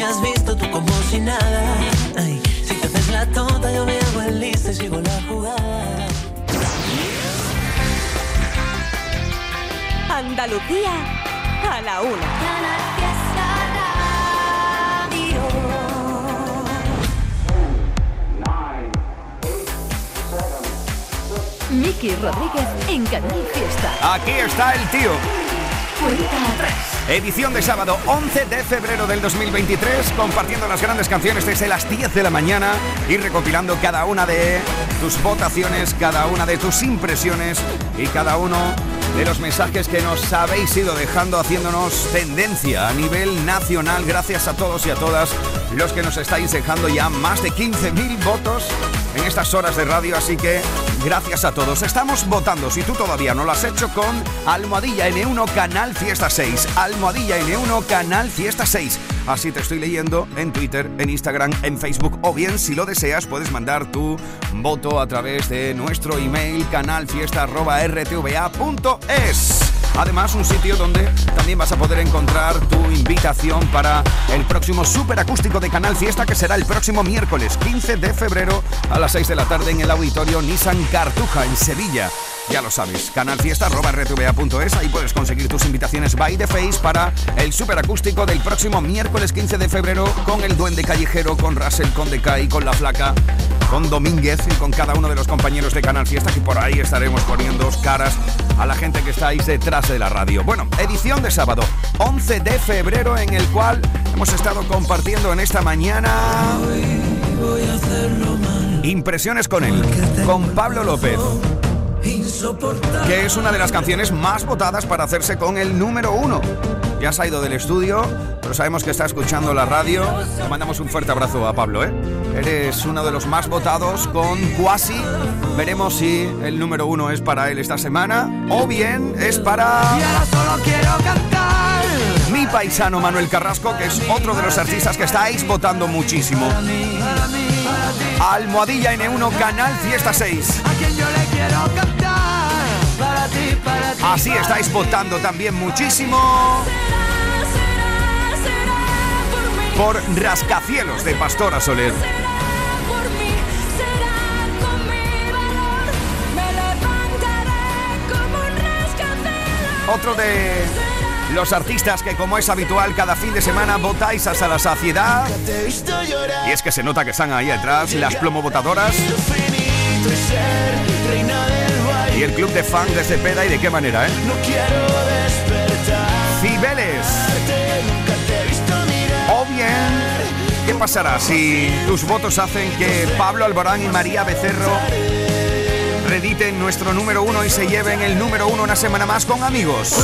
me has visto tú como si nada. si te haces la tonta, yo me hago el listo y sigo la jugada. Andalucía a la una. Miki Rodríguez en Canal Fiesta. Aquí está el tío. Edición de sábado 11 de febrero del 2023, compartiendo las grandes canciones desde las 10 de la mañana y recopilando cada una de tus votaciones, cada una de tus impresiones y cada uno de los mensajes que nos habéis ido dejando haciéndonos tendencia a nivel nacional. Gracias a todos y a todas los que nos estáis dejando ya más de 15.000 votos en estas horas de radio, así que gracias a todos. Estamos votando, si tú todavía no lo has hecho, con Almohadilla N1 Canal Fiesta 6. Almohadilla N1 Canal Fiesta 6. Así te estoy leyendo en Twitter, en Instagram, en Facebook o bien si lo deseas puedes mandar tu voto a través de nuestro email canalfiesta.rtva.es. Además, un sitio donde también vas a poder encontrar tu invitación para el próximo super acústico de Canal Fiesta, que será el próximo miércoles 15 de febrero a las 6 de la tarde en el auditorio Nissan Cartuja, en Sevilla. Ya lo sabes, canalfiesta.rtva.es, ahí puedes conseguir tus invitaciones by the face para el super acústico del próximo miércoles 15 de febrero con el Duende Callejero, con Russell, con Decay, con La Flaca, con Domínguez y con cada uno de los compañeros de Canal Fiesta, que por ahí estaremos poniendo caras a la gente que estáis detrás de la radio. Bueno, edición de sábado 11 de febrero en el cual hemos estado compartiendo en esta mañana impresiones con él, con Pablo López que es una de las canciones más votadas para hacerse con el número uno. Ya se ha ido del estudio, pero sabemos que está escuchando la radio. Le mandamos un fuerte abrazo a Pablo, ¿eh? Eres uno de los más votados con Quasi. Veremos si el número uno es para él esta semana o bien es para. solo quiero cantar. Mi paisano Manuel Carrasco, que es otro de los artistas que estáis votando muchísimo. Almohadilla N1 Canal Fiesta 6. A quien yo le quiero cantar. Para ti, para ti. Así estáis votando también muchísimo. Por Rascacielos de Pastora Soler. Otro de los artistas que como es habitual cada fin de semana votáis hasta la saciedad. Y es que se nota que están ahí atrás las plomovotadoras. Y el club de fans de Cepeda y de qué manera, ¿eh? Cibeles. O bien, ¿qué pasará si tus votos hacen que Pablo Alborán y María Becerro rediten nuestro número uno y se lleven el número uno una semana más con amigos?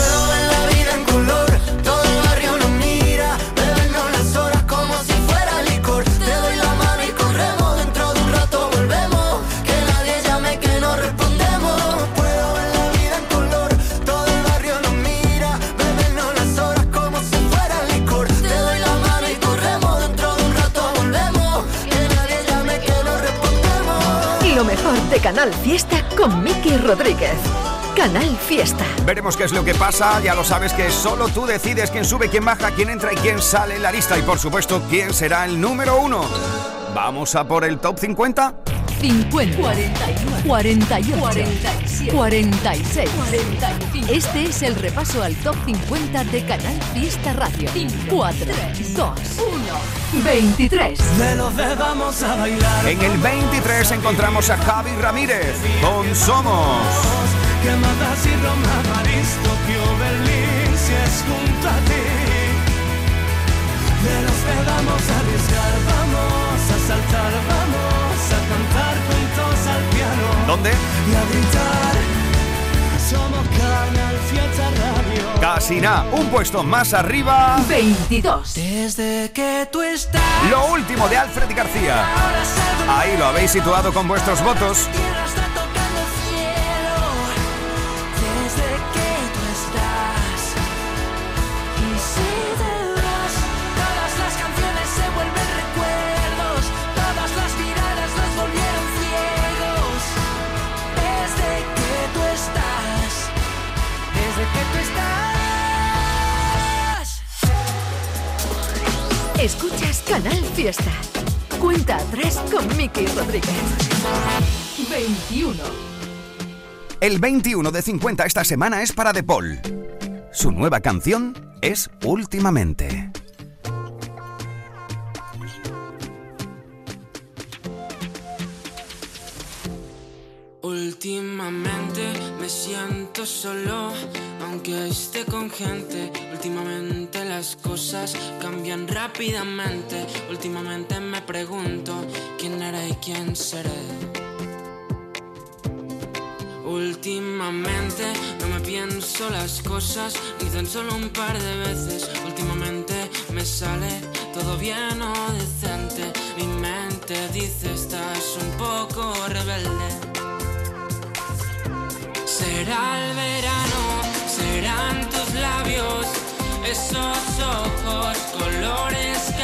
Canal Fiesta con Miki Rodríguez. Canal Fiesta. Veremos qué es lo que pasa. Ya lo sabes que solo tú decides quién sube, quién baja, quién entra y quién sale en la lista. Y por supuesto, quién será el número uno. Vamos a por el top 50. 50, 41, 41, 47, 46, 45. Este es el repaso al top 50 de Canal Fiesta Radio. 4, 2, 1, 23. Me los vamos a bailar. En el 23 encontramos a Javi Ramírez con Somos. Que matas y Roma, París, Tokio, Berlín, si es junto a ti. De los que vamos a arriesgar, vamos a saltar, vamos a cantar juntos al piano. ¿Dónde? Y a gritar, somos Canal Fiesta Radio. Casi nada, un puesto más arriba. 22. Desde que tú estás. Lo último de Alfred García. Ahí lo habéis situado con vuestros votos. Canal Fiesta. Cuenta 3 con Miki Rodríguez. 21. El 21 de 50 esta semana es para De Paul. Su nueva canción es Últimamente. Últimamente me siento solo, aunque esté con gente. Últimamente las cosas cambian rápidamente. Últimamente me pregunto quién era y quién seré. Últimamente no me pienso las cosas ni tan solo un par de veces. Últimamente me sale todo bien o decente. Mi mente dice estás un poco rebelde. Será el verano, serán tus labios, esos ojos, colores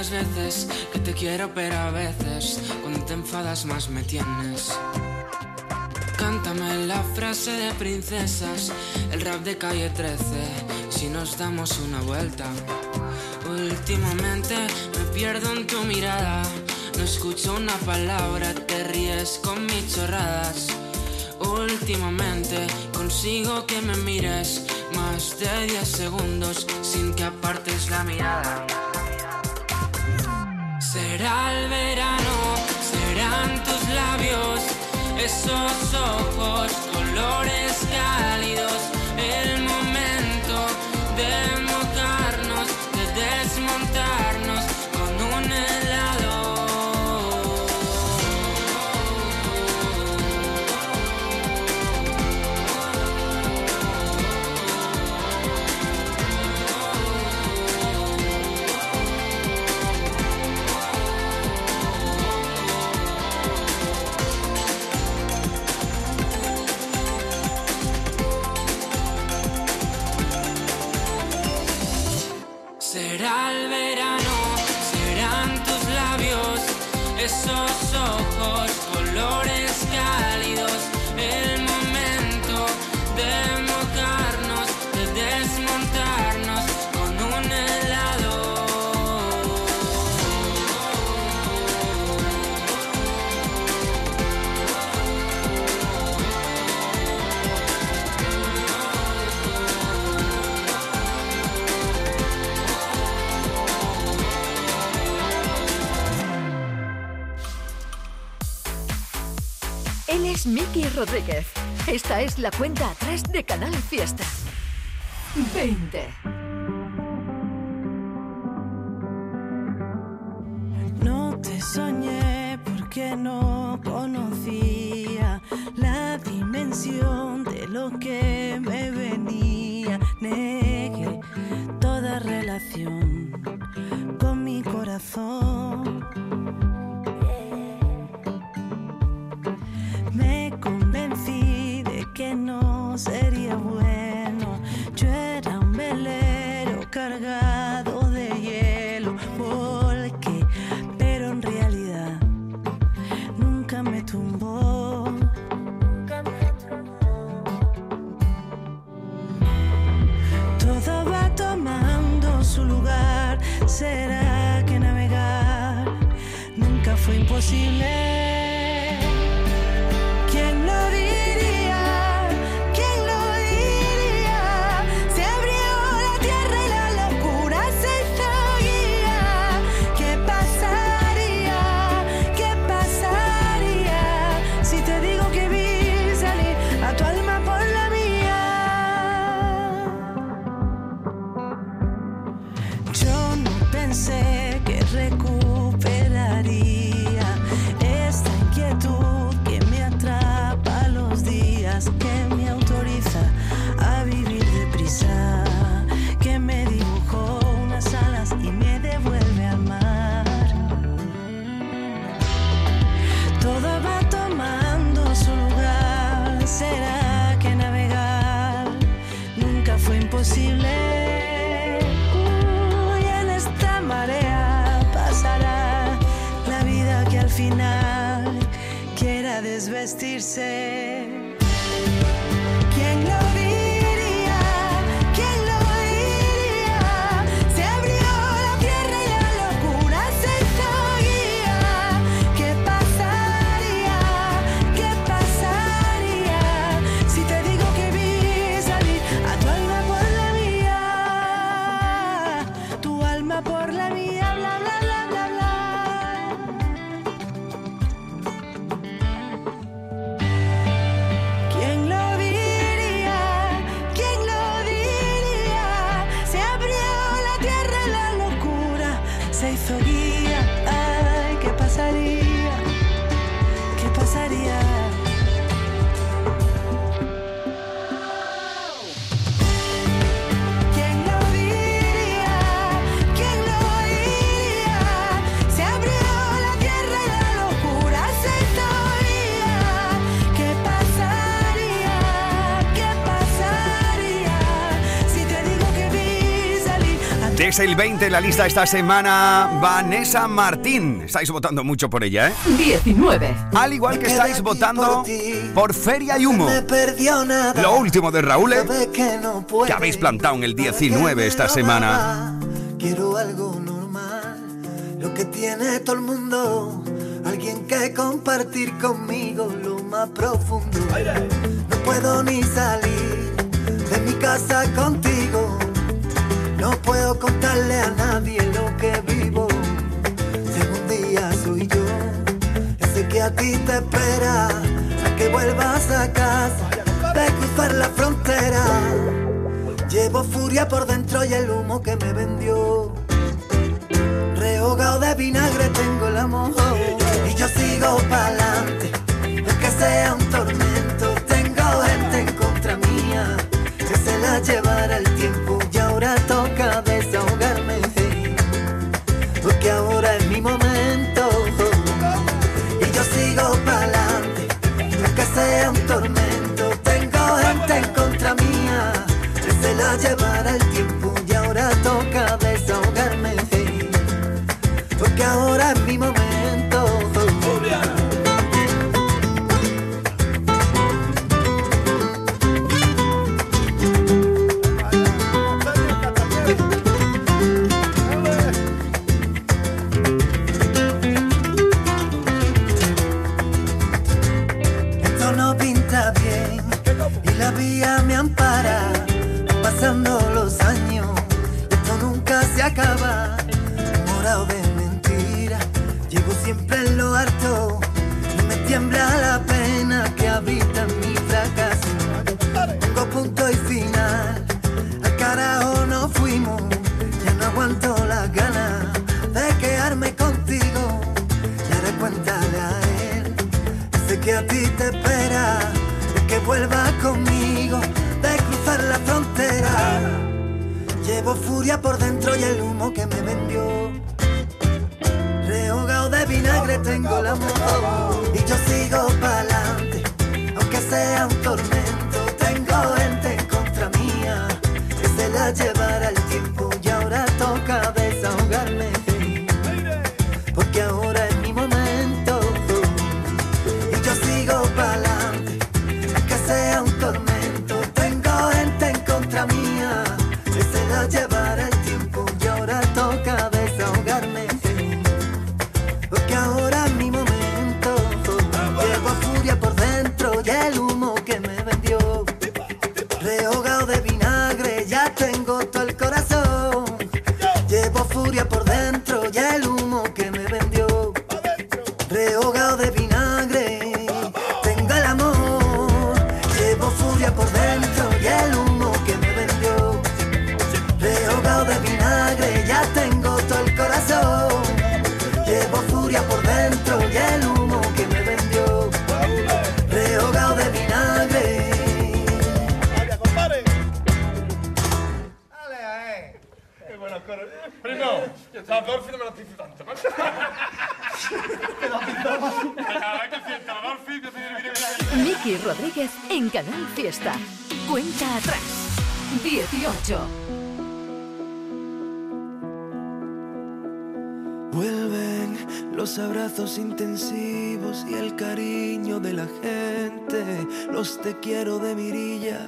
1500 veces que te quiero, pero a veces cuando te enfadas más me tienes. Cántame la frase de princesas, el rap de calle 13, si nos damos una vuelta. Últimamente me pierdo en tu mirada, no escucho una palabra, te ríes con mis chorradas. Últimamente consigo que me mires más de 10 segundos sin que apartes la mirada. Será el verano, serán tus labios, esos ojos, colores cálidos, el momento de Esta es la cuenta atrás de Canal Fiesta. 20. No te soñé porque no conocía la dimensión de lo que me venía. el 20 en la lista esta semana, Vanessa Martín. Estáis votando mucho por ella, ¿eh? 19. Al igual que estáis votando por, Feria y Humo. Lo último de Raúl, ¿eh? que habéis plantado en el 19 esta semana. Quiero algo normal, lo que tiene todo el mundo. Alguien que compartir conmigo lo más profundo. No puedo ni salir de mi casa contigo no puedo contarle a nadie lo que vivo. Según día soy yo, ese que a ti te espera, a que vuelvas a casa, de cruzar la frontera. Llevo furia por dentro y el humo que me vendió. Rehogado de vinagre tengo el amor y yo sigo pa'lante, aunque sea un tormento. Tengo gente en contra mía que se la lleva. acaba? pasando los años, esto nunca se acaba. Morado de mentira, llevo siempre en lo harto soy el humo que me vendió. Rehogado de vinagre tengo la moto y yo sigo pa'lante, aunque sea un torneo. Miki Rodríguez en Canal Fiesta. Cuenta atrás. 18. Vuelven los abrazos intensivos y el cariño de la gente, los te quiero de mirilla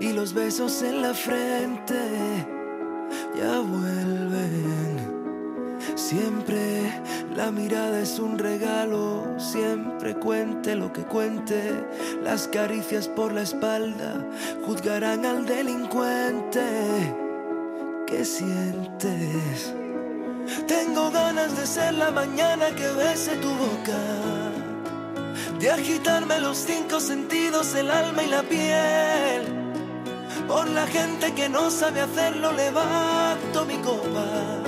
y los besos en la frente. Ya vuelven Siempre la mirada es un regalo, siempre cuente lo que cuente. Las caricias por la espalda juzgarán al delincuente. ¿Qué sientes? Tengo ganas de ser la mañana que bese tu boca, de agitarme los cinco sentidos, el alma y la piel. Por la gente que no sabe hacerlo, levanto mi copa.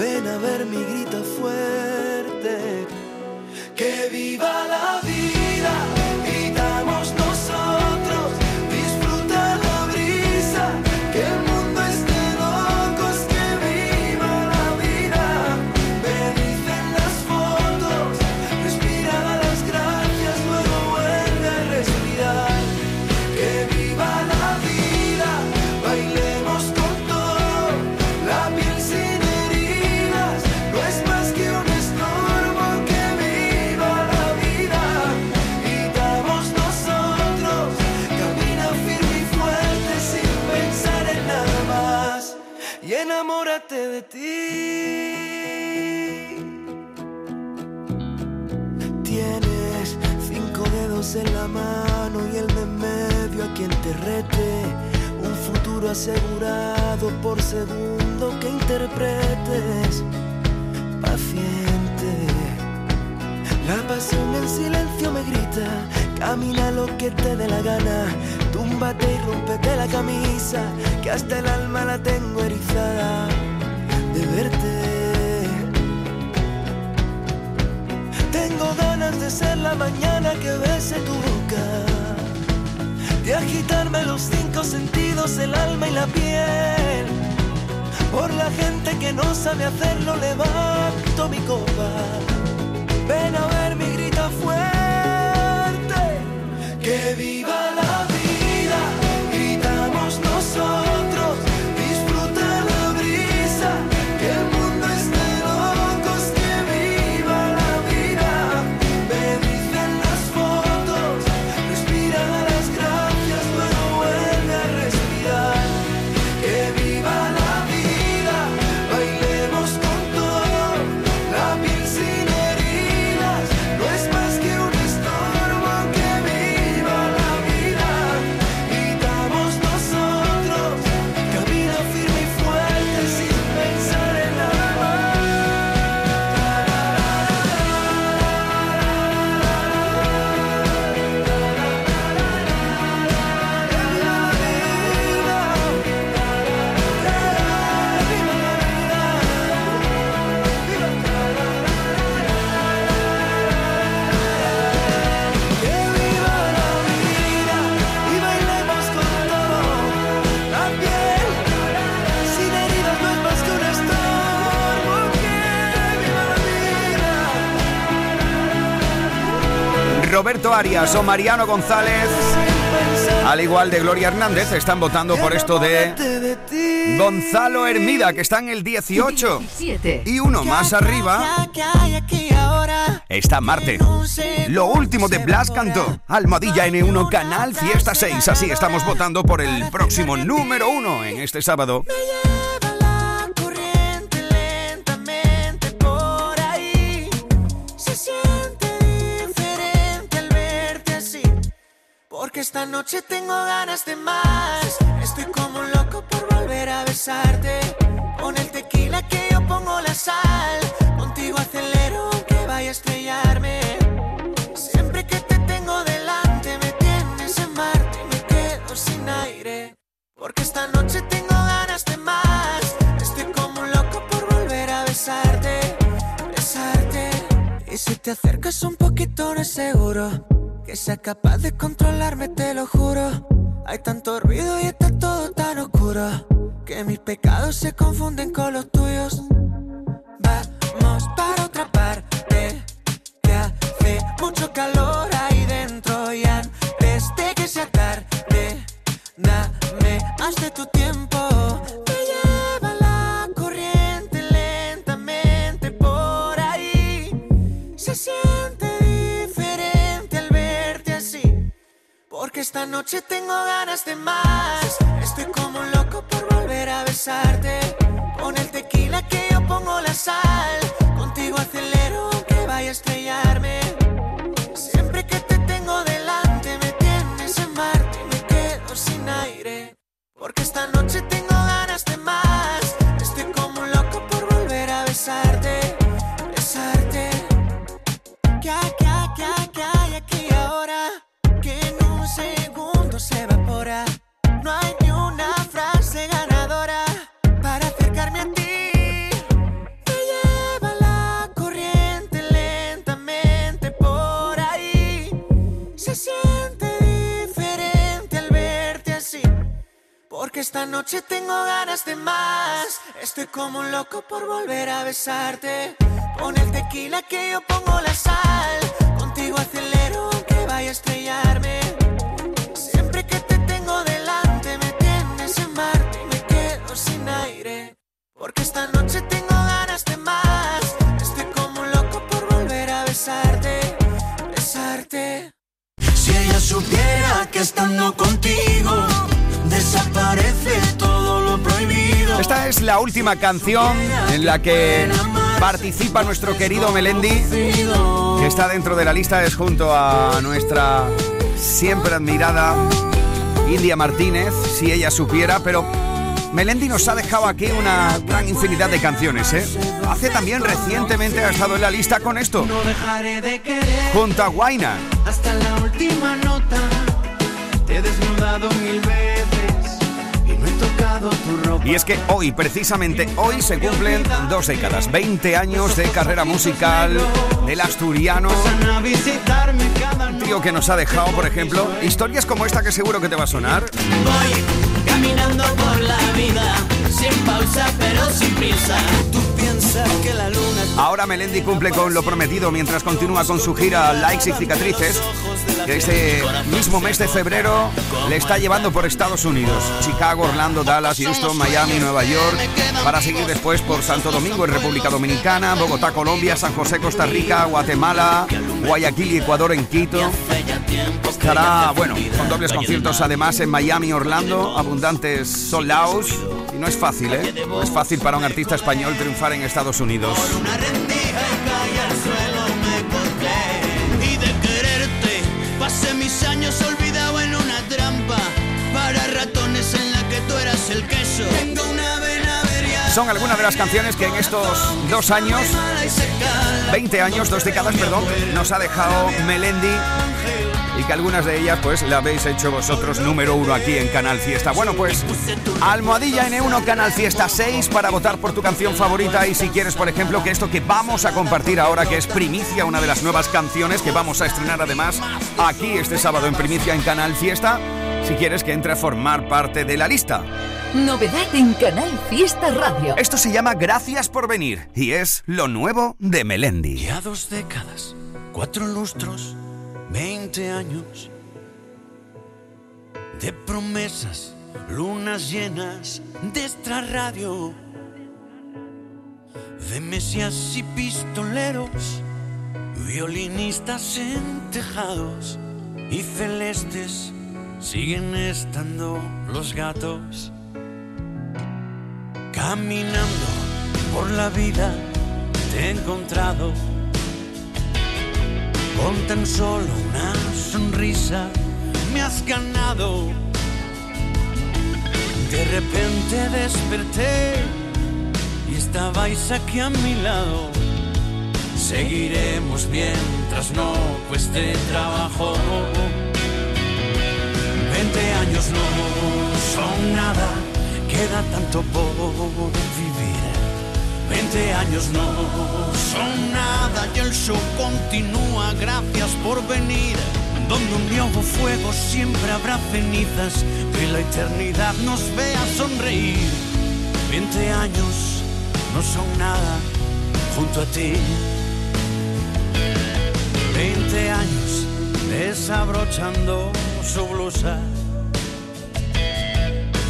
Ven a ver mi grita fuerte. Que viva la vida, te. Un futuro asegurado por segundo que interpretes. Paciente. La pasión en silencio me grita. Camina lo que te dé la gana. Túmbate y rompete la camisa. Que hasta el alma la tengo erizada de verte. Tengo ganas de ser la mañana que bese tu boca, de agitarme los cinco sentidos, el alma y la piel. Por la gente que no sabe hacerlo, levanto mi copa. Ven a ver mi grita fuerte, que viva la vida, gritamos nosotros. Roberto Arias o Mariano González, al igual de Gloria Hernández, están votando por esto de. Gonzalo Hermida, que está en el 18. 17. Y uno más arriba está Marte. Lo último de Blas Cantó, Almohadilla N1, Canal Fiesta 6. Así estamos votando por el próximo número uno en este sábado. Porque esta noche tengo ganas de más. Estoy como un loco por volver a besarte. Con el tequila que yo pongo la sal. Contigo acelero aunque vaya a estrellarme. Siempre que te tengo delante me tienes en Marte y me quedo sin aire. Porque esta noche tengo ganas de más. Estoy como un loco por volver a besarte, besarte. Y si te acercas un poquito, no es seguro que sea capaz de controlarme, te lo juro. Hay tanto ruido y está todo tan oscuro que mis pecados se confunden con los tuyos. Vamos para otra parte, que hace mucho calor ahí dentro y antes de que sea tarde, dame más de tu tiempo. Porque esta noche tengo ganas de más. Estoy como un loco por volver a besarte. Pon el tequila que yo pongo la sal. Contigo acelero aunque vaya a estrellarme. Siempre que te tengo delante me tienes en Marte y me quedo sin aire. Porque esta noche tengo esta noche tengo ganas de más. Estoy como un loco por volver a besarte. Pon el tequila que yo pongo la sal. Contigo acelero aunque vaya a estrellarme. Siempre que te tengo delante me tienes en Marte y me quedo sin aire. Porque esta noche tengo ganas de más. Estoy como un loco por volver a besarte, besarte. Si ella supiera que estando contigo desaparece todo lo prohibido. Esta es la última canción en la que participa nuestro querido Melendi, que está dentro de la lista, es junto a nuestra siempre admirada India Martínez, si ella supiera, pero Melendi nos ha dejado aquí una gran infinidad de canciones, ¿eh? Hace también recientemente ha estado en la lista con esto, No dejaré de querer junto a Guaina. hasta la última nota. Te he desnudado mil veces y no he tocado tu ropa. Y es que hoy, precisamente hoy, se cumplen dos décadas, 20 años de carrera musical del asturiano. Tío que nos ha dejado, por ejemplo, historias como esta que seguro que te va a sonar. Voy caminando por la vida, sin pausa pero sin prisa. Tú piensas que la luna es Ahora Melendi cumple con lo prometido mientras continúa con su gira Likes y Cicatrices, que este mismo mes de febrero le está llevando por Estados Unidos, Chicago, Orlando, Dallas, Houston, Miami, Nueva York, para seguir después por Santo Domingo en República Dominicana, Bogotá, Colombia, San José, Costa Rica, Guatemala, Guayaquil y Ecuador en Quito. Estará, bueno, con dobles conciertos además en Miami, Orlando, abundantes sold outs. Y no es fácil, ¿eh? No es fácil para un artista español triunfar en Estados Unidos. Pasé mis años olvidado en una trampa para ratones en la que tú eras el queso. Tengo una vena averiada, Son algunas de las canciones que en estos dos años, mala y seca. 20 años, dos décadas, perdón, nos ha dejado Melendi y que algunas de ellas pues la habéis hecho vosotros número uno aquí en Canal Fiesta. Bueno, pues Almohadilla N1 Canal Fiesta 6 para votar por tu canción favorita y si quieres, por ejemplo, que esto que vamos a compartir ahora, que es Primicia, una de las nuevas canciones que vamos a estrenar además aquí este sábado en Primicia en Canal Fiesta, si quieres que entre a formar parte de la lista. Novedad en Canal Fiesta Radio. Esto se llama Gracias por venir y es lo nuevo de Melendi. Ya dos décadas, cuatro lustros, 20 años de promesas, lunas llenas de extra radio, de mesías y pistoleros, violinistas en tejados y celestes siguen estando los gatos. Caminando por la vida te he encontrado con tan solo una sonrisa me has ganado. De repente desperté y estabais aquí a mi lado. Seguiremos mientras no cueste trabajo. Veinte años no son nada, queda tanto por vivir. Veinte años no son nada y el show continúa. Gracias por venir. Donde un nuevo fuego siempre habrá cenizas. Que la eternidad nos vea sonreír. Veinte años no son nada junto a ti. Veinte años desabrochando su blusa.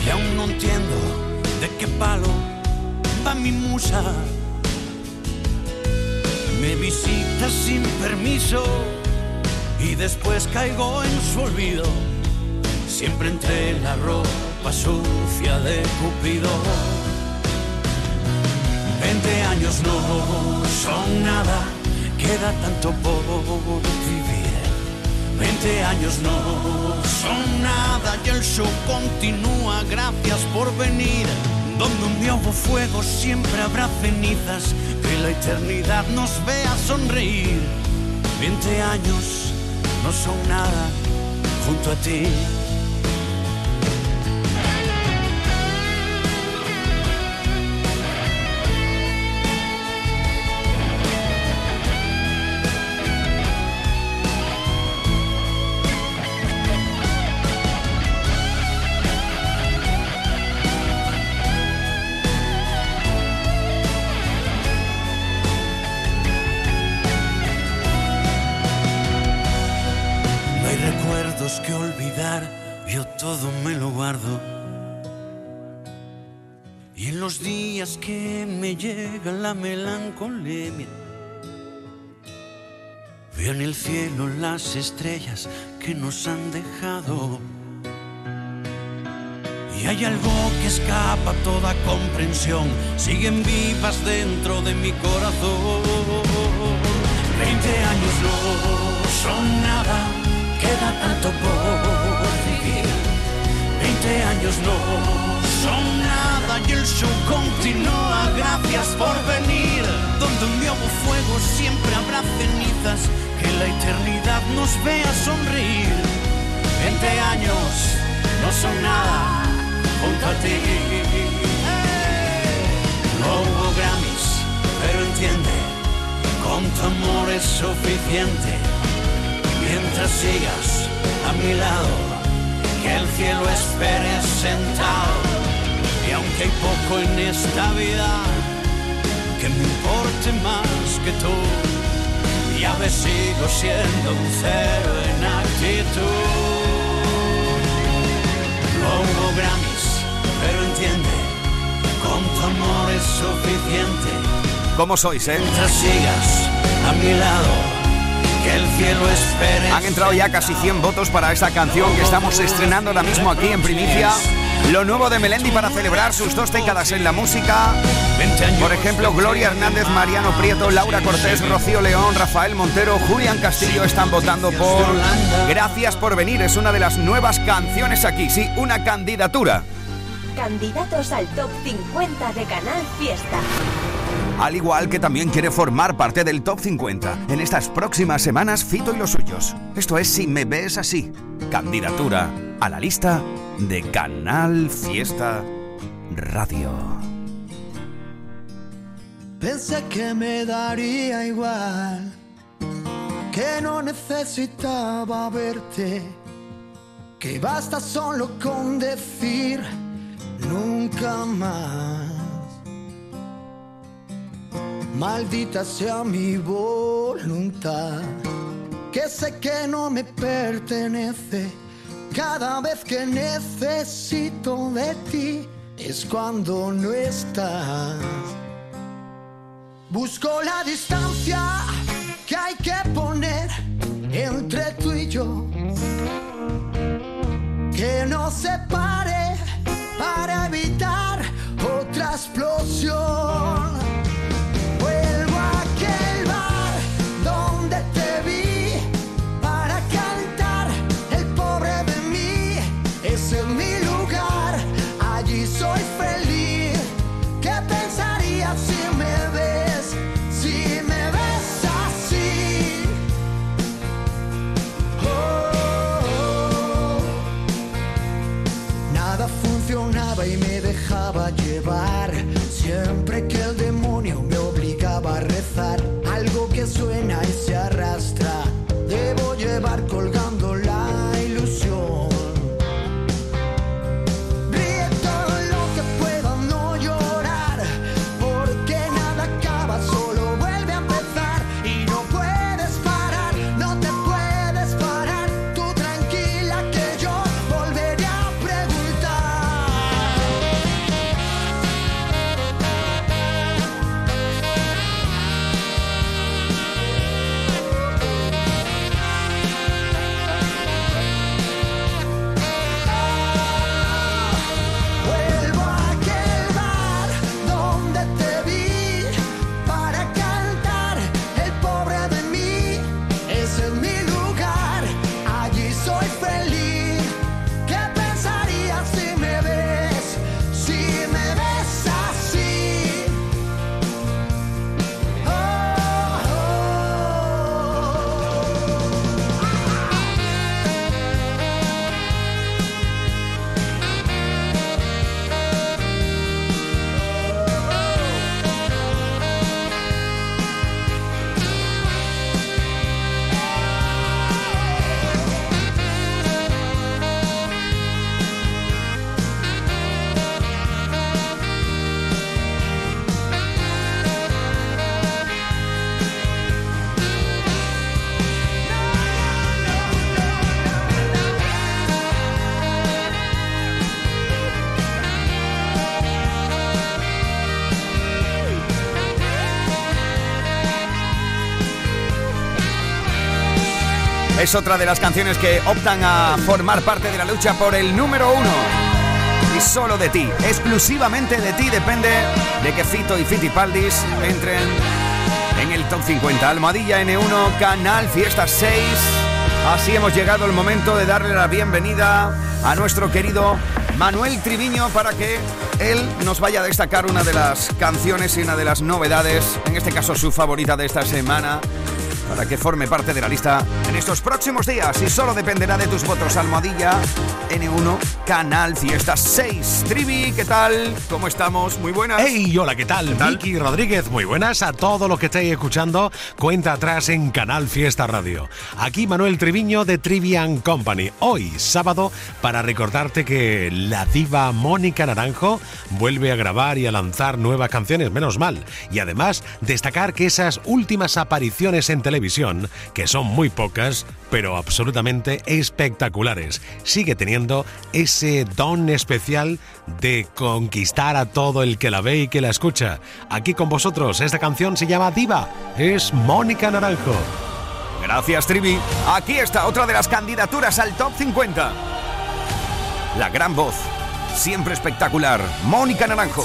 Y aún no entiendo de qué palo va mi musa. Me visita sin permiso y después caigo en su olvido. Siempre entre la ropa sucia de Cupido. Veinte años no son nada, queda tanto por vivir. Veinte años no son nada y el show continúa, gracias por venir. Donde nuevo fuego siempre habrá cenizas, que la eternidad nos vea sonreír. Veinte años no son nada junto a ti. Que olvidar, yo todo me lo guardo. Y en los días que me llega la melancolía, veo en el cielo las estrellas que nos han dejado. Y hay algo que escapa a toda comprensión, siguen vivas dentro de mi corazón. Veinte años no son nada, queda tanto por vivir. Veinte años no son nada y el show continúa, gracias por venir. Donde un nuevo fuego siempre habrá cenizas, que la eternidad nos vea sonreír. Veinte años no son nada junto a ti. No hubo Grammys, pero entiende, con tu amor es suficiente. Mientras sigas a mi lado, que el cielo espere sentado. Y aunque hay poco en esta vida que me importe más que tú, ya me sigo siendo un cero en actitud. No hubo Grammys, pero entiende, con tu amor es suficiente. ¿Cómo sois, eh? Mientras sigas a mi lado, que el cielo espere. Han entrado ya casi 100 votos para esta canción que estamos estrenando ahora mismo aquí en primicia. Lo nuevo de Melendi para celebrar sus dos décadas en la música. 20 años Por ejemplo, Gloria Hernández, Mariano Prieto, Laura Cortés, Rocío León, Rafael Montero, Julián Castillo están votando por Gracias por venir. Es una de las nuevas canciones aquí. Sí, una candidatura. Candidatos al top 50 de Canal Fiesta. Al igual que también quiere formar parte del top 50. En estas próximas semanas, Fito y los suyos. Esto es Si me ves así. Candidatura a la lista de Canal Fiesta Radio. Pensé que me daría igual, que no necesitaba verte, que basta solo con decir nunca más. Maldita sea mi voluntad, que sé que no me pertenece. Cada vez que necesito de ti es cuando no estás. Busco la distancia que hay que poner entre tú y yo. Que nos separe para evitar otra explosión. Siempre que el demonio me obligaba a rezar, Es otra de las canciones que optan a formar parte de la lucha por el número uno. Y solo de ti, exclusivamente de ti depende de que Fito y Fitipaldis entren en el top 50. Almohadilla N1, Canal Fiesta 6. Así hemos llegado el momento de darle la bienvenida a nuestro querido Manuel Triviño para que él nos vaya a destacar una de las canciones y una de las novedades, en este caso su favorita de esta semana, para que forme parte de la lista en estos próximos días y solo dependerá de tus votos. Almohadilla N1, Canal Fiesta 6. Trivi, ¿qué tal? ¿Cómo estamos? Muy buenas. Hey, hola, ¿qué tal? Vicky Rodríguez, muy buenas a todo lo que estáis escuchando. Cuenta atrás en Canal Fiesta Radio. Aquí Manuel Triviño de Trivian Company. Hoy, sábado, para recordarte que la diva Mónica Naranjo vuelve a grabar y a lanzar nuevas canciones, menos mal. Y además, destacar que esas últimas apariciones en televisión, que son muy pocas, pero absolutamente espectaculares, sigue teniendo ese don especial de conquistar a todo el que la ve y que la escucha. Aquí con vosotros, esta canción se llama Diva, es Mónica Naranjo. Gracias, Trivi. Aquí está otra de las candidaturas al top 50. La gran voz, siempre espectacular, Mónica Naranjo.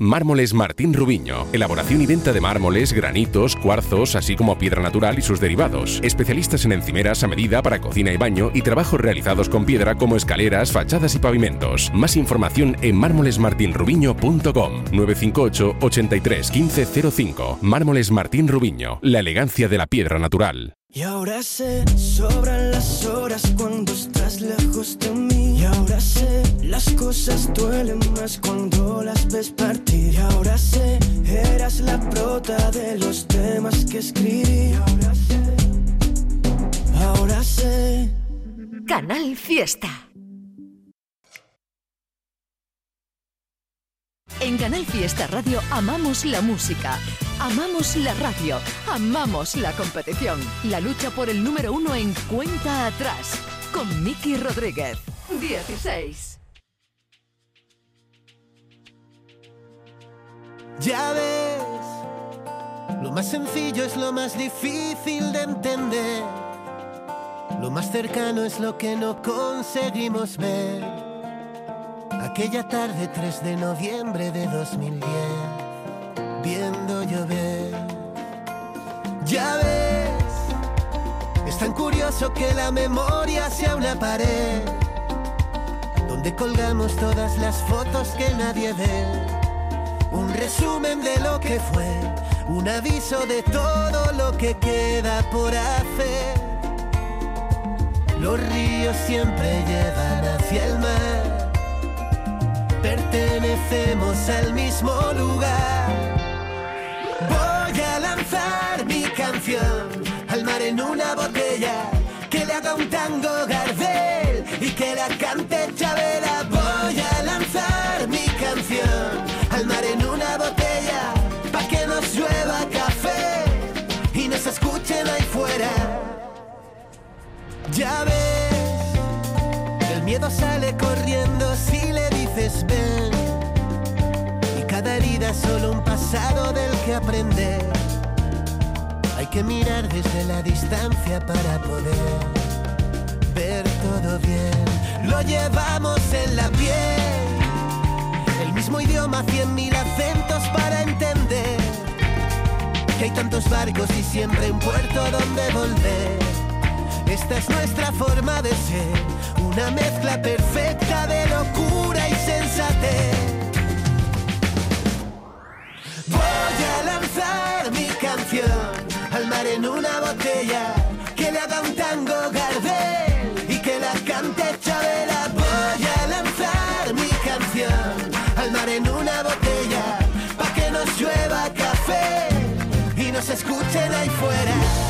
Mármoles Martín Rubiño. Elaboración y venta de mármoles, granitos, cuarzos, así como piedra natural y sus derivados. Especialistas en encimeras a medida para cocina y baño y trabajos realizados con piedra como escaleras, fachadas y pavimentos. Más información en mármolesmartinrubiño.com 958 83 1505. Mármoles Martín Rubiño. La elegancia de la piedra natural. Y ahora sé, sobran las horas cuando estás lejos de mí. Y ahora sé, las cosas duelen más cuando las ves partir. Y ahora sé, eras la prota de los temas que escribí. Y ahora sé, ahora sé. Canal Fiesta. En Canal Fiesta Radio amamos la música, amamos la radio, amamos la competición. La lucha por el número uno en cuenta atrás con Miki Rodríguez. 16. Ya ves, lo más sencillo es lo más difícil de entender. Lo más cercano es lo que no conseguimos ver. Aquella tarde 3 de noviembre de 2010, viendo llover. Ya ves, es tan curioso que la memoria sea una pared donde colgamos todas las fotos que nadie ve. Un resumen de lo que fue, un aviso de todo lo que queda por hacer. Los ríos siempre llevan hacia el mar, pertenecemos al mismo lugar. Voy a lanzar mi canción al mar en una botella, que le haga un tango Gardel y que la cante Chabela. Voy a lanzar mi canción al mar en una botella, pa' que nos llueva café y nos escuchen ahí fuera. Ya ves, el miedo sale corriendo si le dices ven. Y cada herida es solo un pasado del que aprender. Hay que mirar desde la distancia para poder ver todo bien. Lo llevamos en la piel. El mismo idioma, cien mil acentos para entender. Que hay tantos barcos y siempre un puerto donde volver. Esta es nuestra forma de ser, una mezcla perfecta de locura y sensatez. Voy a lanzar mi canción al mar en una botella, que le haga un tango Gardel y que la cante Chabela. Voy a lanzar mi canción al mar en una botella, pa' que nos llueva café y nos escuchen ahí fuera.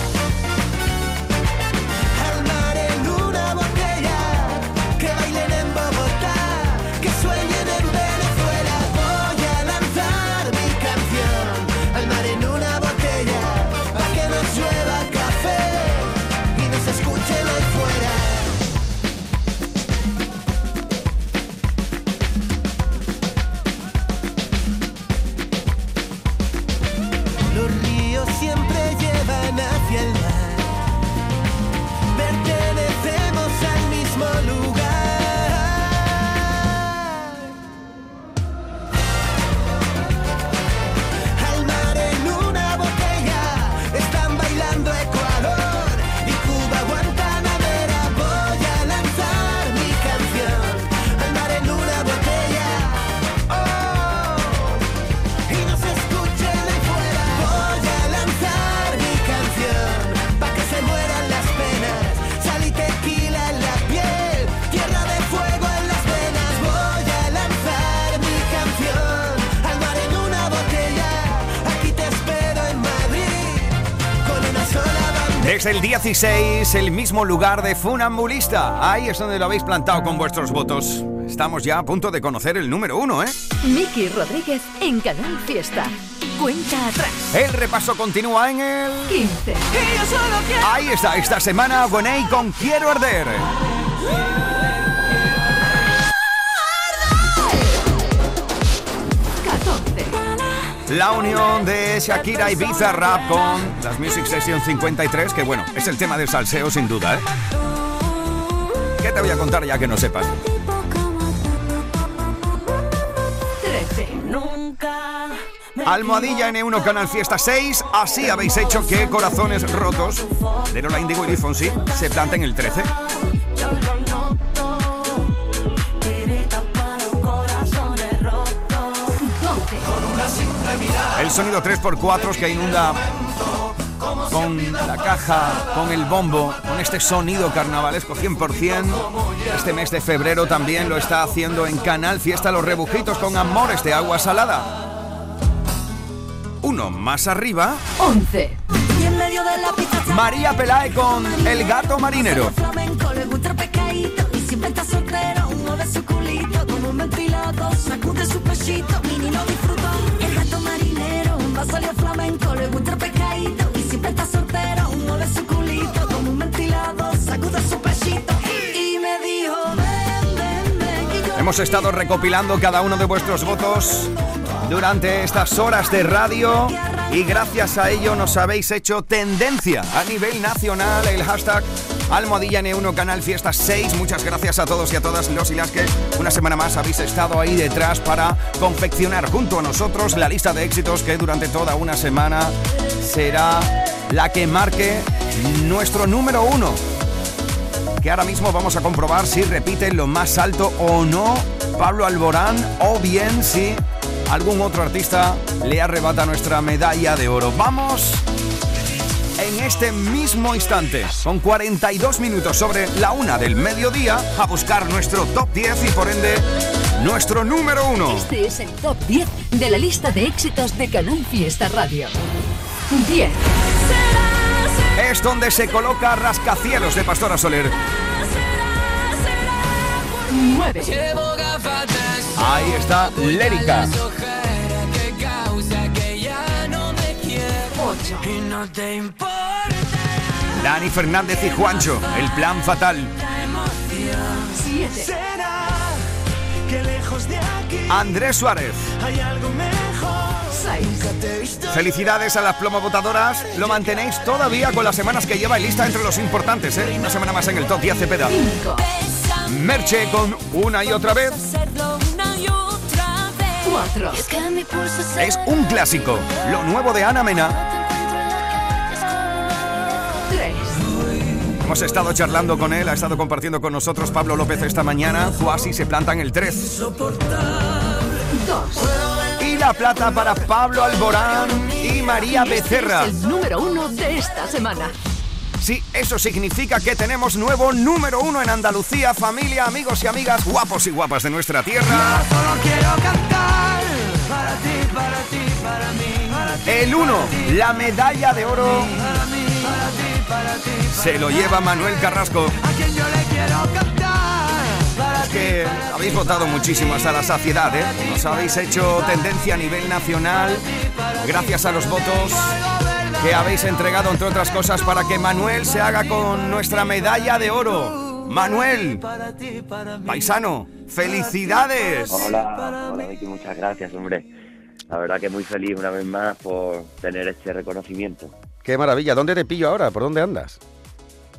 El 16, el mismo lugar de Funambulista. Ahí es donde lo habéis plantado con vuestros votos. Estamos ya a punto de conocer el número uno, ¿eh? Miki Rodríguez en Canal Fiesta. Cuenta atrás. El repaso continúa en el 15. Ahí está, esta semana Gonei con Quiero Arder. La unión de Shakira y Bizarrap con las Music Session 53, que bueno, es el tema del salseo sin duda, ¿eh? ¿Qué te voy a contar ya que no sepas? 13. nunca. me Almohadilla N1 Canal Fiesta 6. Así habéis hecho que Corazones Rotos de Lola Indigo y Fonsi se planten el 13. El sonido 3x4 que inunda con la caja, con el bombo, con este sonido carnavalesco 100%. Este mes de febrero también lo está haciendo en Canal Fiesta Los Rebujitos con Amores de Agua Salada. Uno más arriba, 11. Y en medio de la pista está María Pelae con El Gato Marinero. flamenco, le gusta el pescadito Hemos estado recopilando cada uno de vuestros votos durante estas horas de radio y gracias a ello nos habéis hecho tendencia a nivel nacional el hashtag Almohadilla N1 Canal Fiesta 6. Muchas gracias a todos y a todas los y las que una semana más habéis estado ahí detrás para confeccionar junto a nosotros la lista de éxitos que durante toda una semana será la que marque nuestro número uno que ahora mismo vamos a comprobar si repite lo más alto o no Pablo Alborán o bien si algún otro artista le arrebata nuestra medalla de oro. Vamos en este mismo instante, con 42 minutos sobre la una del mediodía, a buscar nuestro top 10 y por ende nuestro número uno. Este es el top 10 de la lista de éxitos de Canal Fiesta Radio. 10. Es donde se coloca Rascacielos de Pastora Soler. 9. Llevo gafas Ahí está Lérica. que causa que ya no me quiero 8. y no te importa Dani Fernández y Juancho, el plan fatal. 7. Será que lejos de aquí Andrés Suárez. hay algo mejor. 6. Felicidades a las plomobotadoras. Lo mantenéis todavía con las semanas que lleva en lista entre los importantes, ¿eh? Una semana más en el top 10 Cepeda. 5. Merche con una y otra vez. hacerlo una y otra vez. 4. Y es un clásico. Lo nuevo de Ana Mena. 3. Hemos estado charlando con él, ha estado compartiendo con nosotros Pablo López esta mañana. Cuasi se planta en el 3. 2. La plata para Pablo Alborán y María Becerra. El número 1 de esta semana. Sí, eso significa que tenemos nuevo número uno en Andalucía, familia, amigos y amigas, guapos y guapas de nuestra tierra. Solo quiero cantar para ti, para ti, para mí, para ti, El 1, la medalla de oro, para mí, para ti, para ti, se lo lleva Manuel Carrasco. a quien yo le quiero cantar que habéis votado muchísimo hasta la saciedad, ¿eh? Nos habéis hecho tendencia a nivel nacional gracias a los votos que habéis entregado, entre otras cosas, para que Manuel se haga con nuestra medalla de oro. Manuel, para ti, para mí. paisano, felicidades. Hola, hola Vicky, muchas gracias, hombre. La verdad que muy feliz una vez más por tener este reconocimiento. Qué maravilla, ¿dónde te pillo ahora? ¿Por dónde andas?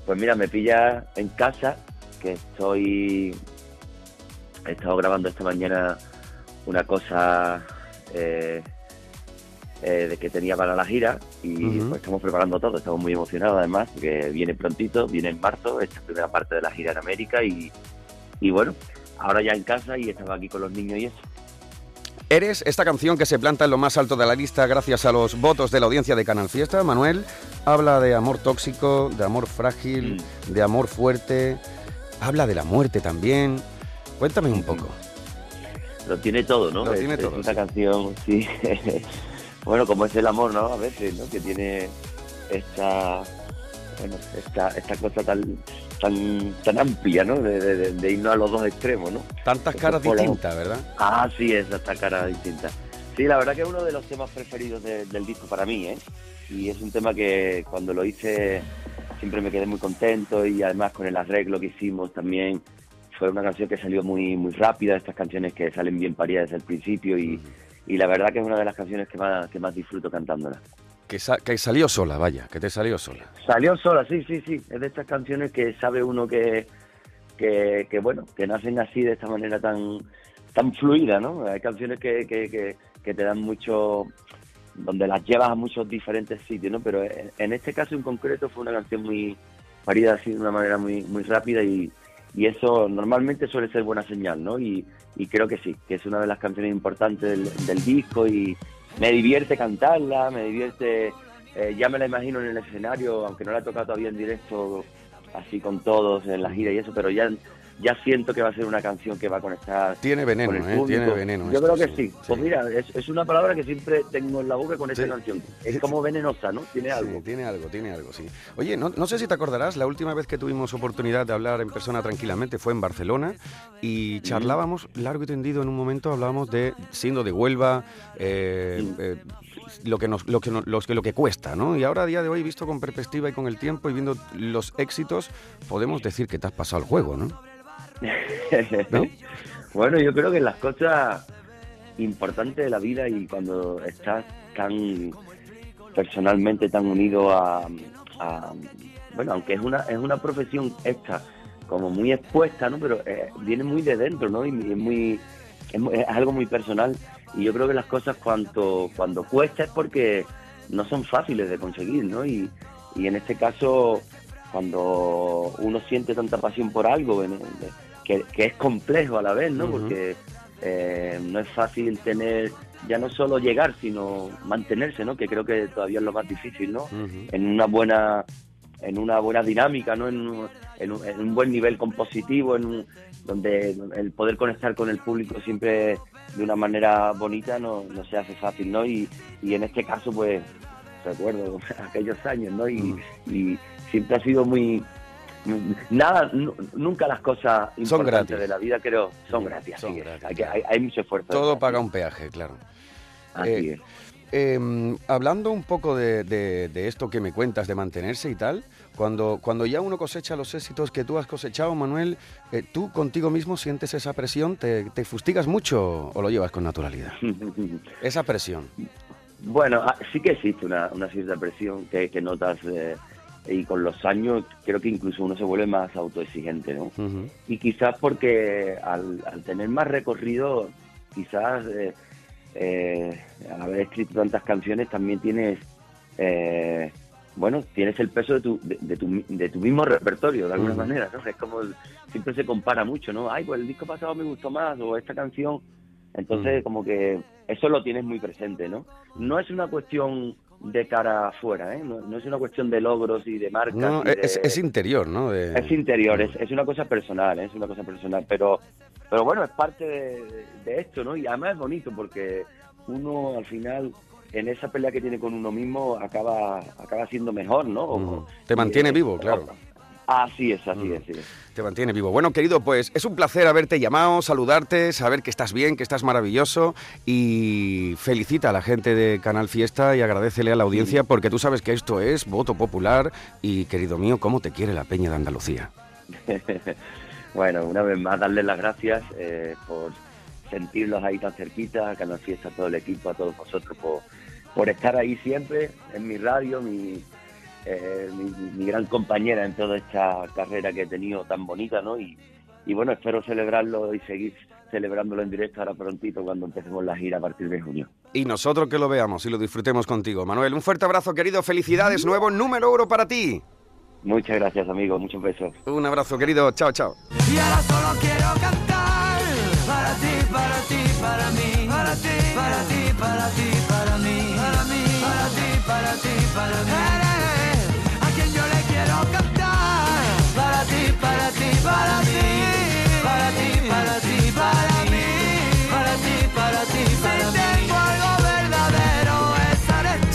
Pues mira, me pilla en casa, que estoy... He estado grabando esta mañana una cosa eh, eh, de que tenía para la gira y pues estamos preparando todo, estamos muy emocionados además, porque viene prontito, viene en marzo, esta primera parte de la gira en América y, y bueno, ahora ya en casa y estaba aquí con los niños y eso. Eres esta canción que se planta en lo más alto de la lista gracias a los votos de la audiencia de Canal Fiesta. Manuel habla de amor tóxico, de amor frágil, de amor fuerte. Habla de la muerte también. Cuéntame un poco. Lo tiene todo, ¿no? Lo Es- tiene es todo, una sí. canción, sí. bueno, como es el amor, ¿no? A veces, ¿no? Que tiene esta, bueno, esta, esta cosa tan, tan, tan amplia, ¿no? De, de- irnos a los dos extremos, ¿no? Tantas caras distintas, ¿verdad? Ah, sí, es esta cara distinta. Sí, la verdad que es uno de los temas preferidos de- del disco para mí, ¿eh? Y es un tema que cuando lo hice siempre me quedé muy contento y además con el arreglo que hicimos también fue una canción que salió muy muy rápida, estas canciones que salen bien paridas desde el principio y, y la verdad que es una de las canciones que más, que más disfruto cantándola. Que, sa- que salió sola, vaya, que te salió sola. Salió sola, sí, sí, sí. Es de estas canciones que sabe uno que, que, que, bueno, que nacen así de esta manera tan tan fluida, ¿no? Hay canciones que, que, que, que te dan mucho, donde las llevas a muchos diferentes sitios, ¿no? Pero en, en este caso en concreto fue una canción muy parida así de una manera muy, muy rápida y, y eso normalmente suele ser buena señal, ¿no? Y, y creo que sí, que es una de las canciones importantes del, del disco y me divierte cantarla, me divierte, eh, ya me la imagino en el escenario, aunque no la he tocado todavía en directo, así con todos en la gira y eso, pero ya ya siento que va a ser una canción que va a conectar. Tiene veneno, con el ¿eh? Tiene veneno. Yo esto, creo que sí. Pues mira, es, es una palabra que siempre tengo en la boca con esta canción. Es como venenosa, ¿no? Tiene algo. Sí, tiene algo, tiene algo, sí. Oye, no, no sé si te acordarás, la última vez que tuvimos oportunidad de hablar en persona tranquilamente fue en Barcelona y charlábamos largo y tendido en un momento, hablábamos de, siendo de Huelva, eh, eh, lo, que nos, lo, que nos- los que, lo que cuesta, ¿no? Y ahora a día de hoy, visto con perspectiva y con el tiempo y viendo los éxitos, podemos decir que te has pasado el juego, ¿no? bueno, yo creo que las cosas importantes de la vida y cuando estás tan personalmente tan unido a, bueno, aunque es una es una profesión esta como muy expuesta, ¿no? Pero eh, viene muy de dentro, ¿no? Y es muy es, es algo muy personal y yo creo que las cosas cuanto cuando cuesta es porque no son fáciles de conseguir, ¿no? Y, y en este caso cuando uno siente tanta pasión por algo en- que, que es complejo a la vez, ¿no? Porque eh, no es fácil tener ya no solo llegar, sino mantenerse, ¿no? Que creo que todavía es lo más difícil, ¿no? En una buena en una buena dinámica, ¿no? En un, en un- en un buen nivel compositivo, en un- donde el poder conectar con el público siempre de una manera bonita no, no se hace fácil, ¿no? Y, y en este caso, pues, recuerdo aquellos años, ¿no? Y, y siempre ha sido muy... Nada, nu- nunca las cosas Son importantes gratis. de la vida creo son gratis. es. Hay, que- hay- hay mucho esfuerzo. Todo paga un peaje, claro. Así Eh, es. eh, hablando un poco de, de- de esto que me cuentas, de mantenerse y tal, cuando, cuando ya uno cosecha los éxitos que tú has cosechado, Manuel, eh, ¿tú contigo mismo sientes esa presión? ¿Te, te fustigas mucho o lo llevas con naturalidad? Esa presión. Bueno, ah, sí que existe una, una cierta presión que, que notas eh, y con los años creo que incluso uno se vuelve más autoexigente, ¿no? Y quizás porque al, al tener más recorrido, quizás eh, eh, al haber escrito tantas canciones también tienes, eh, bueno, tienes el peso de tu, de, de tu, de tu mismo repertorio, de alguna manera, ¿no? Es como, siempre se compara mucho, ¿no? Ay, pues el disco pasado me gustó más, o esta canción. Entonces, como que eso lo tienes muy presente, ¿no? No es una cuestión de cara afuera, ¿eh? No, no es una cuestión de logros y de marcas. No, y de- es, es interior, ¿no? De- es interior, es, es una cosa personal, ¿eh? es una cosa personal, pero pero bueno, es parte de, de esto, ¿no? Y además es bonito porque uno al final en esa pelea que tiene con uno mismo acaba acaba siendo mejor, ¿no? O-. Te mantiene vivo, claro. Así es, así Mm. es, así es. Te mantiene vivo. Bueno, querido, pues es un placer haberte llamado, saludarte, saber que estás bien, que estás maravilloso y felicita a la gente de Canal Fiesta y agradecele a la audiencia porque tú sabes que esto es voto popular y, querido mío, cómo te quiere la Peña de Andalucía. bueno, una vez más darles las gracias eh, por sentirlos ahí tan cerquita, a Canal Fiesta, a todo el equipo, a todos vosotros por, por estar ahí siempre en mi radio, mi, eh, mi, mi gran compañera en toda esta carrera que he tenido tan bonita, ¿no? Y, y bueno, espero celebrarlo y seguir celebrándolo en directo ahora prontito cuando empecemos la gira a partir de junio. Y nosotros que lo veamos y lo disfrutemos contigo. Manuel, un fuerte abrazo, querido. Felicidades, nuevo número uno para ti. Muchas gracias, amigos. Muchos besos. Un abrazo, querido. Chao, chao. Y ahora solo quiero cantar para ti, para ti, para mí, para ti, para ti, para ti, para mí, para mí, para ti, para ti, para mí.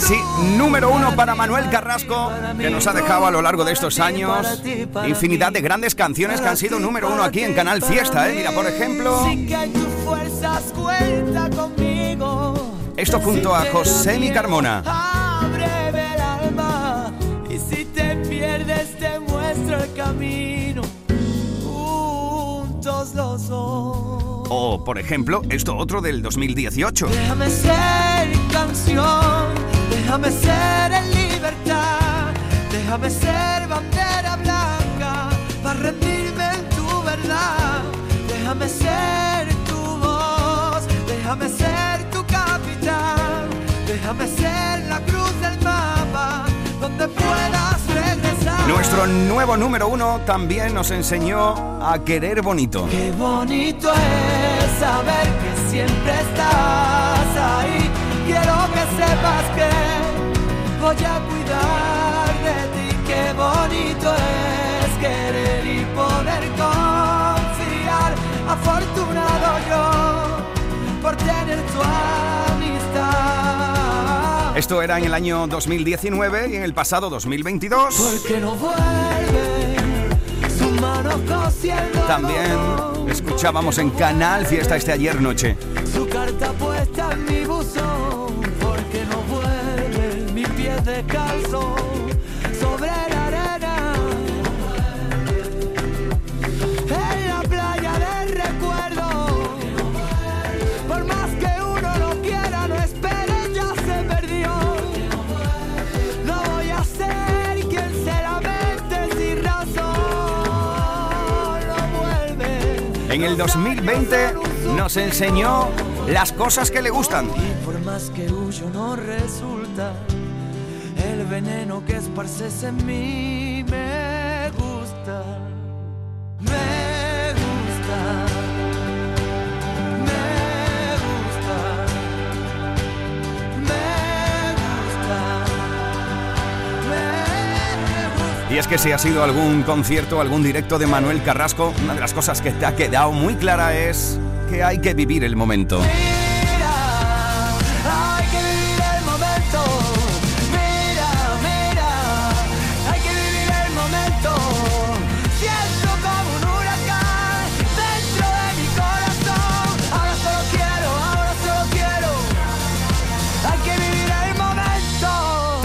Sí, número uno para Manuel Carrasco, que nos ha dejado a lo largo de estos años infinidad de grandes canciones que han sido número uno aquí en Canal Fiesta. ¿eh? Mira, por ejemplo, esto junto a José Mi Carmona. Y si te pierdes te muestro el camino. Juntos los dos. O, por ejemplo, esto otro del 2018. Déjame ser canción, Déjame ser en libertad, déjame ser bandera blanca para rendirme en tu verdad. Déjame ser tu voz, déjame ser tu capital, déjame ser la cruz del mapa donde puedas regresar. Nuestro nuevo número uno también nos enseñó a querer bonito. Qué bonito es saber que siempre estás ahí Quiero que sepas que voy a cuidar de ti. Qué bonito es querer y poder confiar. Afortunado yo por tener tu amistad. Esto era en el año 2019 y en el pasado 2022 Porque no vuelve su mano cosiendo también escuchábamos en Canal Fiesta este ayer noche. Su carta puesta en mi buzón, descalzo sobre la arena. En la playa del recuerdo, por más que uno no quiera, no espere, ya se perdió. No voy a ser quien se lamente sin razón, no vuelve. En el 2020 nos enseñó las cosas que le gustan. Y por más que huyo no resulta veneno que esparces en mí me gusta. Me gusta. Y es que si ha sido algún concierto, algún directo de Manuel Carrasco, una de las cosas que te ha quedado muy clara es que hay que vivir el momento.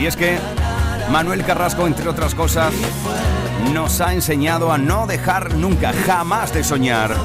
Y es que Manuel Carrasco, entre otras cosas, nos ha enseñado a no dejar nunca, jamás de soñar. No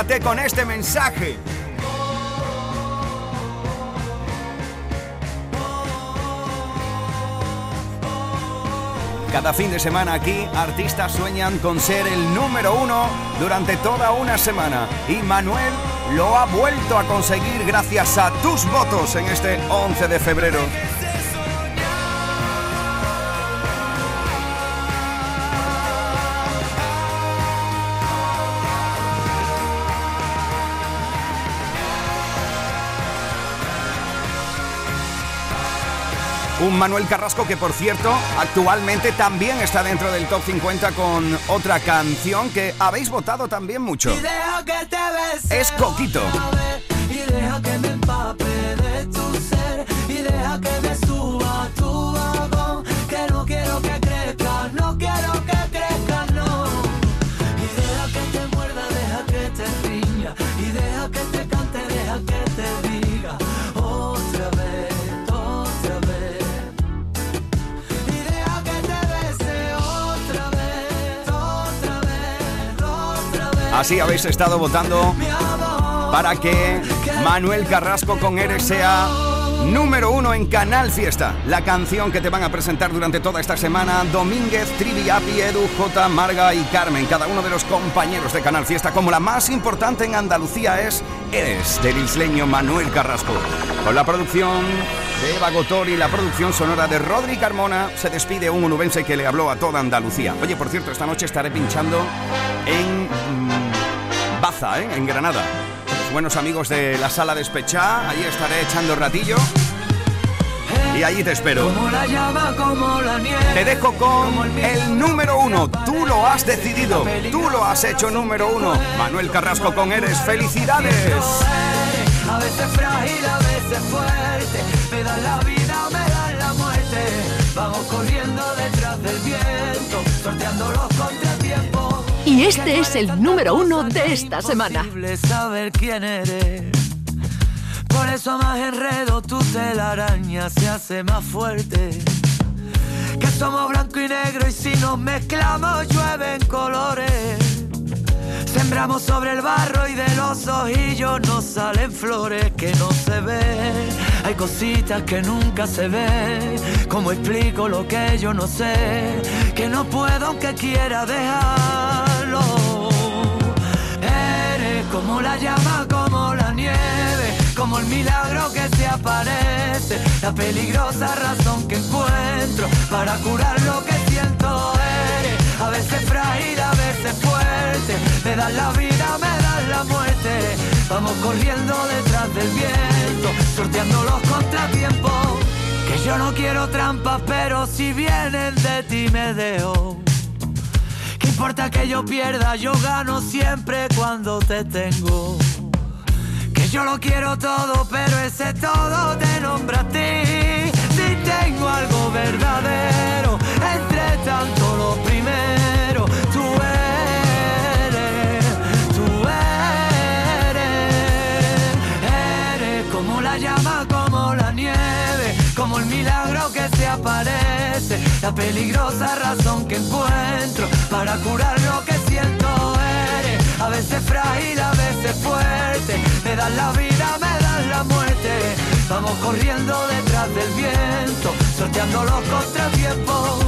Con este mensaje. Cada fin de semana aquí, artistas sueñan con ser el número uno durante toda una semana. Y Manuel lo ha vuelto a conseguir gracias a tus votos en este 11 de febrero. Un Manuel Carrasco que, por cierto, actualmente también está dentro del top 50 con otra canción que habéis votado también mucho. Es Coquito. otra vez, Y deja que me empape de tu ser. Y deja que me Así habéis estado votando para que Manuel Carrasco con Eres sea número uno en Canal Fiesta. La canción que te van a presentar durante toda esta semana Domínguez, Trivi, Api, Edu, J, Marga y Carmen. Cada uno de los compañeros de Canal Fiesta. Como la más importante en Andalucía es Eres, del isleño Manuel Carrasco. Con la producción de Eva Gotori, la producción sonora de Rodri Carmona, se despide un onubense que le habló a toda Andalucía. Oye, por cierto, esta noche estaré pinchando en Baza, ¿eh? en Granada. Los buenos amigos de la sala Despechá, ahí estaré echando ratillo. Y allí te espero. Como la llama, como la nieve. Te dejo con el número uno. Tú lo has decidido. Tú lo has hecho número uno. Manuel Carrasco con Eres. ¡Felicidades! A veces frágil, a veces fuerte. Me dan la vida, me dan la muerte. Vamos corriendo detrás del viento, sorteando los. Y este es el número uno de esta semana. Saber quién eres. Por eso más enredo tu telaraña se hace más fuerte. Que somos blanco y negro y si nos mezclamos llueven colores. Sembramos sobre el barro y de los ojillos nos salen flores que no se ven. Hay cositas que nunca se ven. ¿Cómo explico lo que yo no sé? Que no puedo aunque quiera dejarlo. Como la llama, como la nieve, como el milagro que se aparece, la peligrosa razón que encuentro para curar lo que siento. Eres a veces frágil, a veces fuerte, me das la vida, me das la muerte. Vamos corriendo detrás del viento, sorteando los contratiempos. Que yo no quiero trampas, pero si vienen de ti me dejo. ¿Qué importa que yo pierda? Yo gano siempre cuando te tengo. Que yo lo quiero todo, pero ese todo te nombra a ti. Si tengo algo verdadero, entre tanto lo primero, tú eres, tú eres, eres como la llama, como la nieve, como el milagro que se aparece, la peligrosa razón que encuentro para curar lo que siento. Eres a veces frágil, a veces fuerte, me das la vida, me das la muerte. Vamos corriendo detrás del viento, sorteando los contratiempos.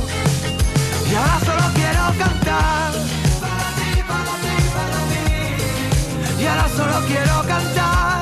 Y ahora solo quiero cantar. Para ti, para ti, para mí. Y ahora solo quiero cantar.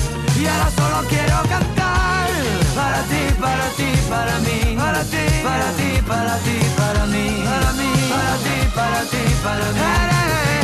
Y ahora solo quiero cantar. Para ti, para ti, para mí, para ti, para ti, para ti, para mí, para mí, para ti, para ti, para mí.